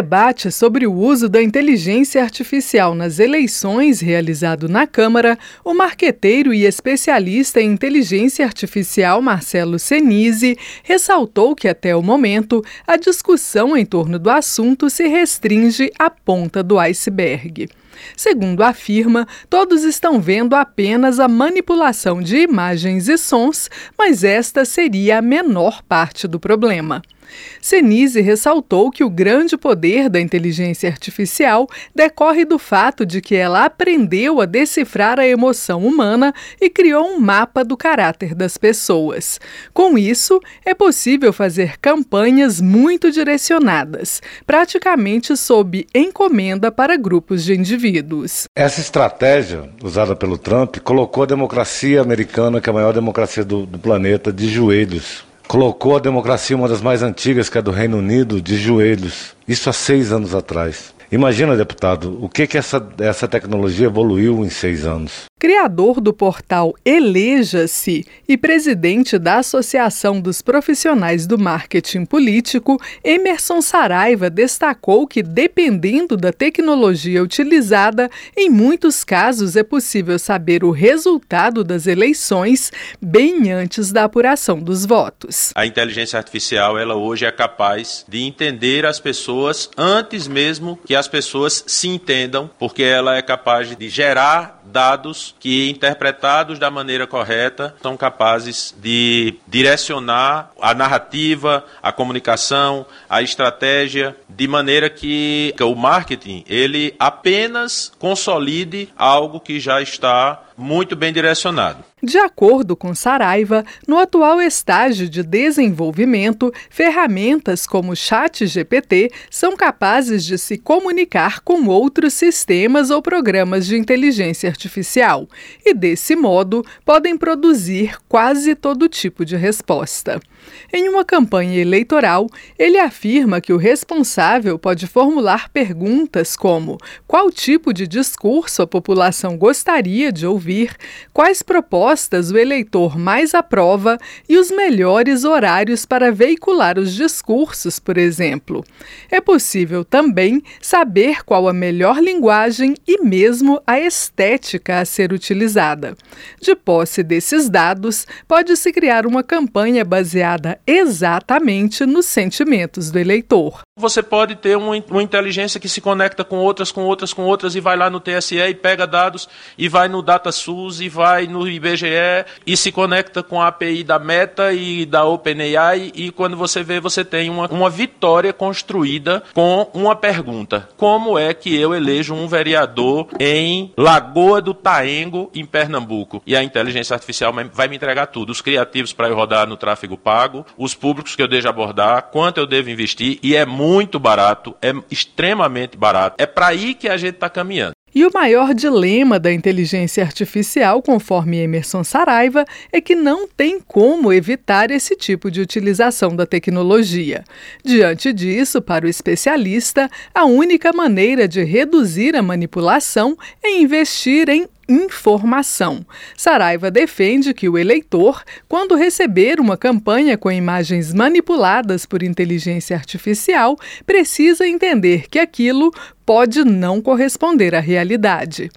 debate sobre o uso da inteligência artificial nas eleições realizado na Câmara, o marqueteiro e especialista em inteligência artificial Marcelo Senise ressaltou que até o momento a discussão em torno do assunto se restringe à ponta do iceberg. Segundo afirma, todos estão vendo apenas a manipulação de imagens e sons, mas esta seria a menor parte do problema. Senise ressaltou que o grande poder da inteligência artificial decorre do fato de que ela aprendeu a decifrar a emoção humana e criou um mapa do caráter das pessoas. Com isso, é possível fazer campanhas muito direcionadas, praticamente sob encomenda para grupos de indivíduos. Essa estratégia usada pelo Trump colocou a democracia americana, que é a maior democracia do, do planeta, de joelhos colocou a democracia, uma das mais antigas, que é do Reino Unido, de joelhos. Isso há seis anos atrás. Imagina, deputado, o que, que essa, essa tecnologia evoluiu em seis anos. Criador do portal Eleja-se e presidente da Associação dos Profissionais do Marketing Político, Emerson Saraiva destacou que, dependendo da tecnologia utilizada, em muitos casos é possível saber o resultado das eleições bem antes da apuração dos votos. A inteligência artificial, ela hoje é capaz de entender as pessoas antes mesmo que as pessoas se entendam, porque ela é capaz de gerar dados que, interpretados da maneira correta, são capazes de direcionar a narrativa, a comunicação, a estratégia, de maneira que o marketing ele apenas consolide algo que já está muito bem direcionado. De acordo com Saraiva, no atual estágio de desenvolvimento, ferramentas como Chat GPT são capazes de se comunicar com outros sistemas ou programas de inteligência artificial e, desse modo, podem produzir quase todo tipo de resposta. Em uma campanha eleitoral, ele afirma que o responsável pode formular perguntas como: qual tipo de discurso a população gostaria de ouvir, quais propostas o eleitor mais aprova e os melhores horários para veicular os discursos, por exemplo. É possível também saber qual a melhor linguagem e mesmo a estética a ser utilizada. De posse desses dados, pode-se criar uma campanha baseada baseada exatamente nos sentimentos do eleitor. Você pode ter uma, uma, inteligência que se conecta com outras, com outras, com outras, e vai lá no TSE e pega dados, e vai no DataSUS, e vai no IBGE, e se conecta com a API da Meta e da OpenAI, e quando você vê, você tem uma, uma vitória construída com uma pergunta: Como é que eu elejo um vereador em Lagoa do Taengo, em Pernambuco? E a inteligência artificial vai me entregar tudo: os criativos para eu rodar no tráfego pago, os públicos que eu devo abordar, quanto eu devo investir, e é muito barato, é extremamente barato. É para aí que a gente está caminhando. E o maior dilema da inteligência artificial, conforme Emerson Saraiva, é que não tem como evitar esse tipo de utilização da tecnologia. Diante disso, para o especialista, a única maneira de reduzir a manipulação é investir em informação. Saraiva defende que o eleitor, quando receber uma campanha com imagens manipuladas por inteligência artificial, precisa entender que aquilo pode não corresponder à realidade.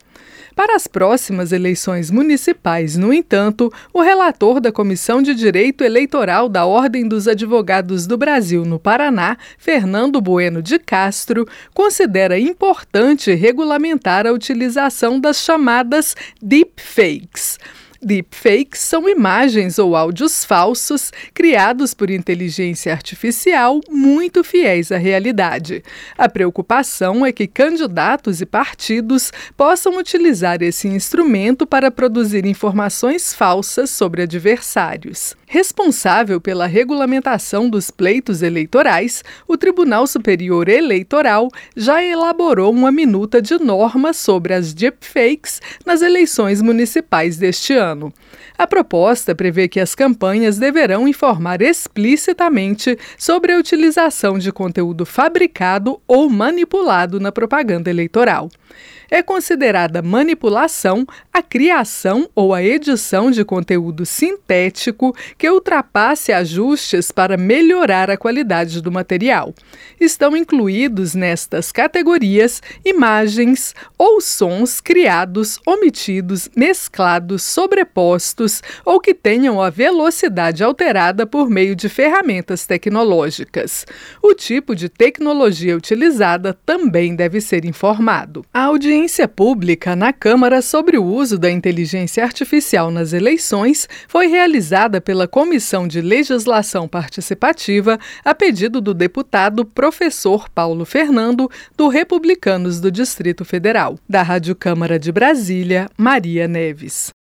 Para as próximas eleições municipais, no entanto, o relator da Comissão de Direito Eleitoral da Ordem dos Advogados do Brasil no Paraná, Fernando Bueno de Castro, considera importante regulamentar a utilização das chamadas deepfakes Deepfakes são imagens ou áudios falsos criados por inteligência artificial muito fiéis à realidade. A preocupação é que candidatos e partidos possam utilizar esse instrumento para produzir informações falsas sobre adversários. Responsável pela regulamentação dos pleitos eleitorais, o Tribunal Superior Eleitoral já elaborou uma minuta de normas sobre as deepfakes nas eleições municipais deste ano. A proposta prevê que as campanhas deverão informar explicitamente sobre a utilização de conteúdo fabricado ou manipulado na propaganda eleitoral. É considerada manipulação a criação ou a edição de conteúdo sintético que ultrapasse ajustes para melhorar a qualidade do material. Estão incluídos nestas categorias imagens ou sons criados, omitidos, mesclados, sobrepostos ou que tenham a velocidade alterada por meio de ferramentas tecnológicas. O tipo de tecnologia utilizada também deve ser informado. A audiência pública na Câmara sobre o uso da inteligência artificial nas eleições foi realizada pela Comissão de Legislação Participativa a pedido do deputado professor Paulo Fernando, do Republicanos do Distrito Federal. Da Rádio Câmara de Brasília, Maria Neves.